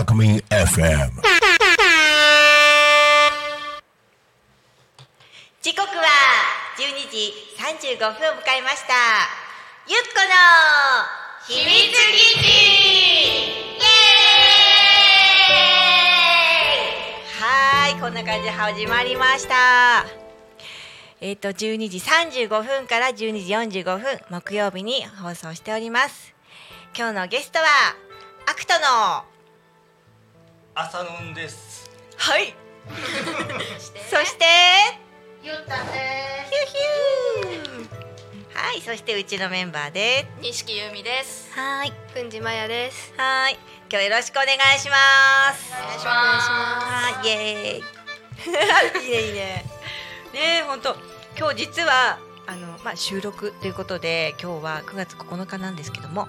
Alchemy FM. 時刻は12時35分を迎えましたゆっこの秘密基地イエーイはーいこんな感じで始まりましたえっ、と12時35分から12時45分木曜日に放送しております。今日のゲストはアクトの朝のんです。はい。そしてゆったねヒューヒュー。はいそしてうちのメンバーです錦由美です。はい。くんじまやです。はい。今日よろしくお願いします。お願いしまはいイエーイ。いいねいいね。ねえ本当今日実はあのまあ収録ということで今日は9月9日なんですけども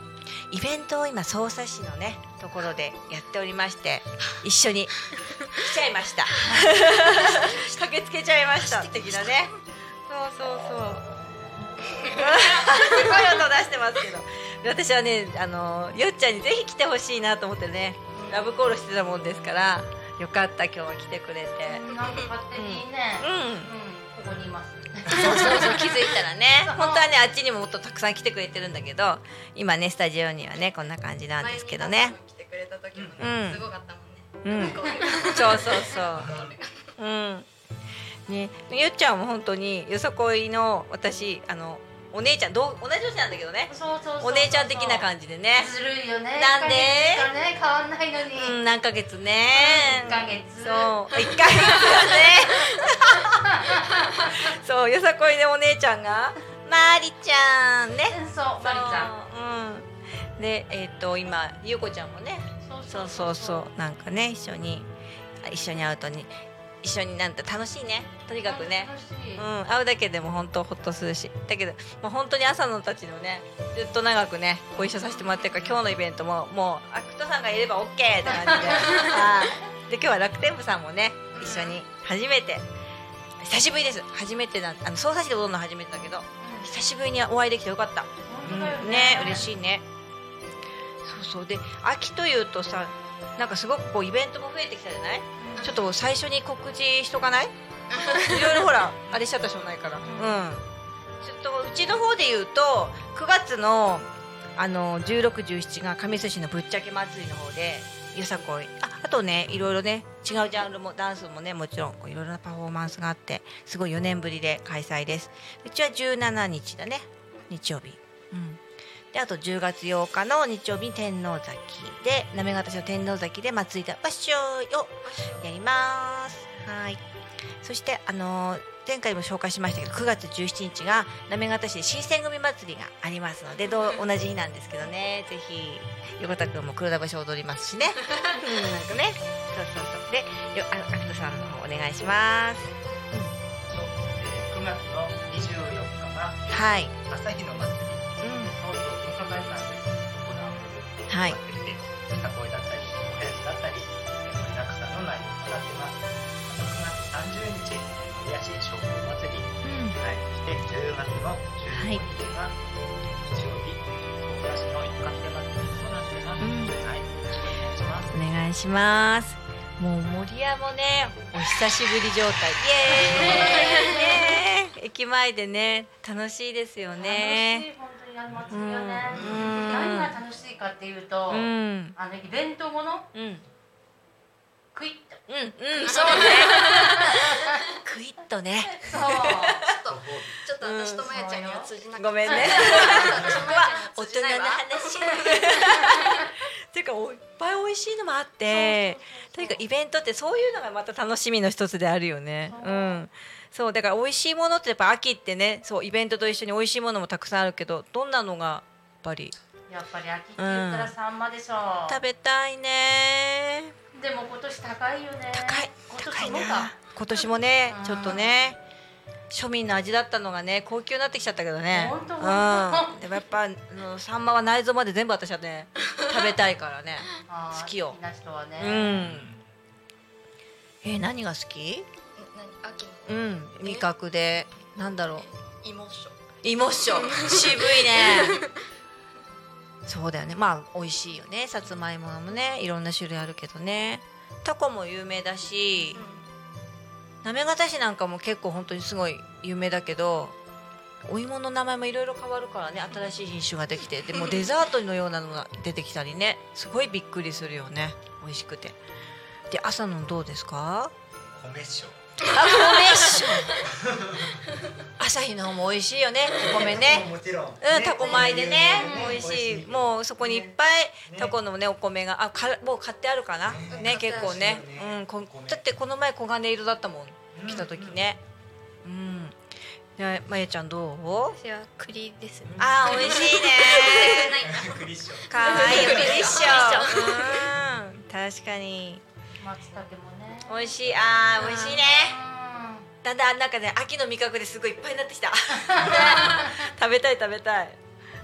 イベントを今匝瑳市のねところでやっておりまして一緒に来ちゃいました。駆けつけちゃいました。的なねそうそうそう。声音と出してますけど。で私はねあのよっちゃんにぜひ来てほしいなと思ってねラブコールしてたもんですからよかった今日は来てくれて。なんか勝手にね。うん。うん、ここにいますそうそうそう気づいたらね。本当はねあっちにももっとたくさん来てくれてるんだけど今ねスタジオにはねこんな感じなんですけどね。来てくれた時もうんすごかったもんね。うん。そうそうそう。うん。ねゆっちゃんも本当によさこいの私あのお姉ちゃんどう同じ年なんだけどね。そうそうそうそう。お姉ちゃん的な感じでね。ずるいよね。なんで？ね変わんないのに、うん何ヶ月ね。一ヶ月。そう一ヶ月ねよさこいでお姉ちゃんがまりちゃんね。そうマリちゃん。んうん。でえっ、と今ゆうこちゃんもねそうそうそうなんかね一緒に一緒に会うとに一緒になんて楽しいね。とにかくね。楽しい。うん、会うだけでも本当ほっとするし。だけど、まあ、本当に朝のたちのねずっと長くねご一緒させてもらってるから今日のイベントももうアクトさんがいれば OK って感じで。はいで今日は楽天部さんもね一緒に初めて久しぶりです。初めてなんあの捜査市で踊るの初めてだけど久しぶりにお会いできてよかった、うん、ね嬉しいね。そうそう。で秋というとさなんかすごくこうイベントも増えてきたじゃない？ちょっと最初に告知しとかない？いろいろほらあれしちゃったしょうがないから。うん。ちょっとうちの方で言うと9月のあの1617が神栖市のぶっちゃけ祭りの方でよさこいあとねいろいろね違うジャンルもダンスもねもちろんいろいろなパフォーマンスがあってすごい4年ぶりで開催です。うちは17日だね日曜日。うん。であと10月8日の日曜日に天王崎で行方市の天王崎で祭りだわっしょーをやります。はい。そしてあのー前回も紹介しましたけど9月17日が行方市で新選組祭りがありますのでどう同じ日なんですけどね。ぜひ横田君も黒田橋踊りますしね。うんなんかね。そうそうそう。でよあ秋田さんの方お願いします。そう、えー、9月の24日がはい、朝日の祭り、うん、東京文化会館で行われるはいんはい、お願いします。お願いします。もう森屋もね、お久しぶり状態。イエーイ。駅前でね、楽しいですよ楽しね。い本当にあの祭りはね、うん何が楽しいかっていうと、うん、あのイベントものうん、クイッとうん、うん、そうね。クイッとね。そうちょっと私とまやちゃんには通じなかった。ごめんね。大人の話。ていうか、おいっぱい美味しいのもあって。とにかくイベントってそう。いう。のがまた楽しみの一つであるよね。そう。う。ん。そう。だから美味しいものってやっぱ秋ってねそう。イベントと一緒に美味しいものもたくさんあるけどどんなのがやっぱりやっぱり秋って言ったらサンマでしょ、食べたいねでも今年高いよね高い今高いな年もか今年もねう。んちょっとね庶民の味だったのがね高級になってきちゃったけどね。ほんとほんとうん。でもやっぱあのサンマは内臓まで全部私はね食べたいからね。好きよ。ね、うん。えー何が好き？うん。味覚で。なんだろう。芋っしょ芋っしょ渋いね。そうだよね。まあ美味しいよね。さつまいももねいろんな種類あるけどね。タコも有名だし行方市なんかも結構本当にすごい有名だけどお芋の名前もいろいろ変わるからね新しい品種ができてでもデザートのようなのが出てきたりねすごいびっくりするよね。美味しくて。で朝のどうですか？米塩朝日の方も美味しいよねお米ねもちろんうん、タコ米でね、ね美味しい。もうそこにいっぱいタコのねお米があかもう買ってあるかな？ね結構ね。うん、こだってこの前黄金色だったもん。来た時ね。うん。でまゆちゃんどう？私は栗ですねあー美味しいね。栗塩可愛いよ栗っしょ。栗っうん、確かに松茸もね。美味しい。あー美味しいね。うん。だんだんなんかね秋の味覚ですごいいっぱいになってきた。食べたい食べたい。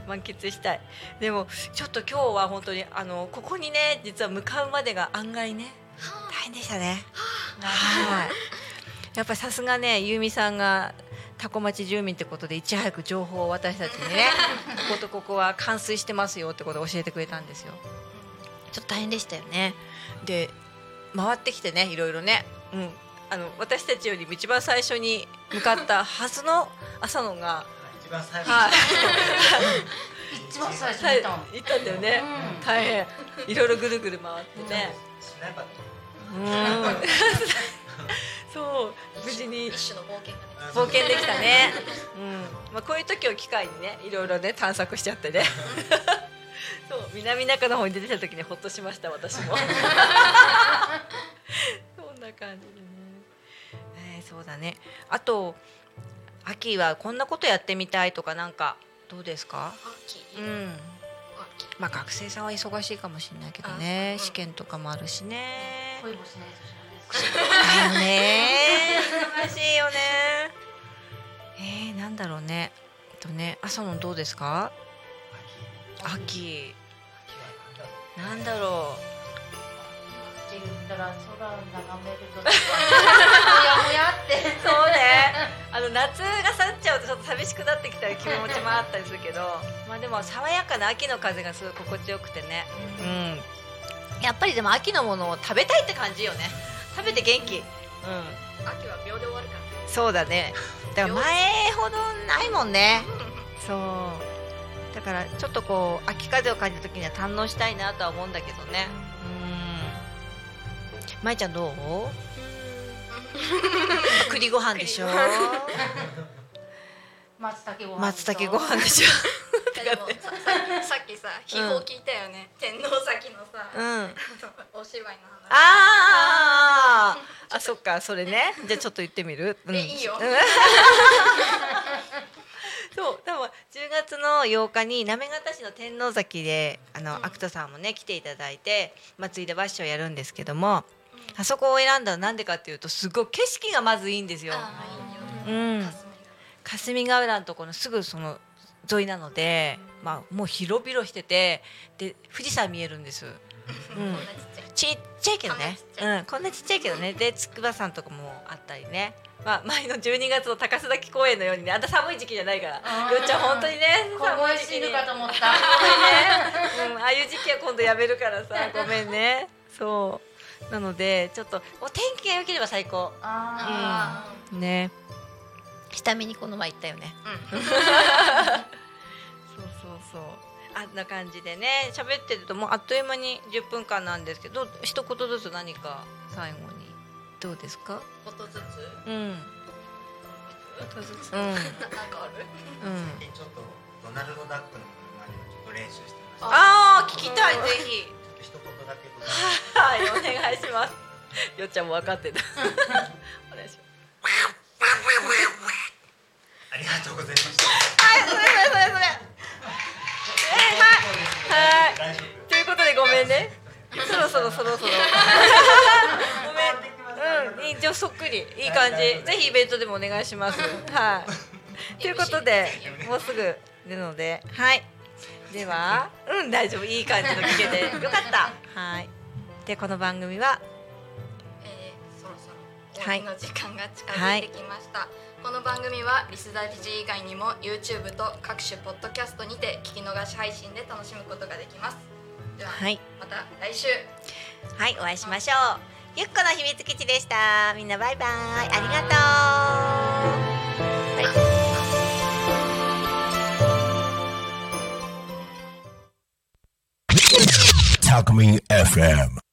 満喫したい。でもちょっと今日は本当にあのここにね実は向かうまでが案外ね大変でしたね。はい。やっぱりさすがねゆうみさんが多古町住民ってことでいち早く情報を私たちにね こことここは冠水してますよってことを教えてくれたんですよ。ちょっと大変でしたよね。で回ってきてねいろいろね。うん。あの私たちよりも一番最初に向かったはずの朝野が一番最後はい。一番最初はい。に行ったんだよね、うん。大変。いろいろぐるぐる回ってね、うん。そう。無事に冒険できたね、うん。まあ、こういう時を機会にねいろいろね探索しちゃってね そう南中の方に出てきた時にほっとしました私も。そんな感じでね、えーそうだね。あと秋はこんなことやってみたいとかなんかどうですか？秋？うん。秋。まあ学生さんは忙しいかもしれないけどね、あう。ん試験とかもあるしね。恋もしないとしね。忙しいよね。えー、なんだろうね。えっとね。朝のどうですか？秋。なんだろって言ったら空を眺めるともやもやって。うそうね。あの夏が去っちゃうとちょっと寂しくなってきた気持ちもあったりするけどまあでも爽やかな秋の風がすごい心地よくてね。うん。やっぱりでも秋のものを食べたいって感じよね。食べて元気。うん。秋は秒で終わるからね。そうだね。だから前ほどないもんね。そうだからちょっとこう秋風を感じた時には堪能したいなとは思うんだけどね。うん。まいちゃんどう？栗ご飯でしょ。松茸ご飯松茸ご飯でしょ。さっきさ秘宝聞いたよね、天皇崎のさ、うん。お芝居の話。あー。あそっかそれね。じゃあちょっと言ってみる、うん。えいいよ。う んそうでも10月の8日に行方市の天王崎であの、うん。アクトさんもね来ていただいて祭りでバッシュをやるんですけども、あそこを選んだのなんでかっていうとすごい景色がまずいいんですよ、うん。霞ヶ浦のところのすぐその沿いなので、まあ、もう広々しててで富士山見えるんです。ちっちゃいけどね。こんなちっちゃい。うん、こんなちっちゃいけどね。で筑波山とかもあったりね、まあ、前の12月の高須崎公園のようにね。あんた寒い時期じゃないから。よっちゃん本当にね凍寒い時期に。ね、うん、ああいう時期は今度やめるからさ。ごめんね。そう。なのでちょっとお天気が良ければ最高。あね。下見にこの前行ったよね。うん。そうそうそうあんな感じでね。喋ってるともうあっという間に10分間なんですけど一言ずつ何か最後に。どうですか？ことずつ？うん。ことずつ、うん。ななんかある？うん。最近ちょっとドナルドダックのモノマネをちょっと練習してました。ああ聞きたいぜひ。一言だけど。はいお願いします。よっちゃんも分かってた。お願いします。ありがとうございました。はいそれそれそれそれはい。ということでごめんね。そろそろそろそろ。ごめん。うん。いいじゃあそっくり。いい感じ。ぜひイベントでもお願いします。はい。ということでもうすぐ出るので。はい。ではうん大丈夫。いい感じの聞けて。よかった。はい。でこの番組は？えー、そろそろ終はいの時間が近づいてきました、この番組はリスダジ以外にも YouTube と各種ポッドキャストにて聞き逃し配信で楽しむことができます。では、はい。また来週。はいお会いしましょう。ゆっこの秘密基地でした。みんなバイバイ。ありがとう。Talk Me FM.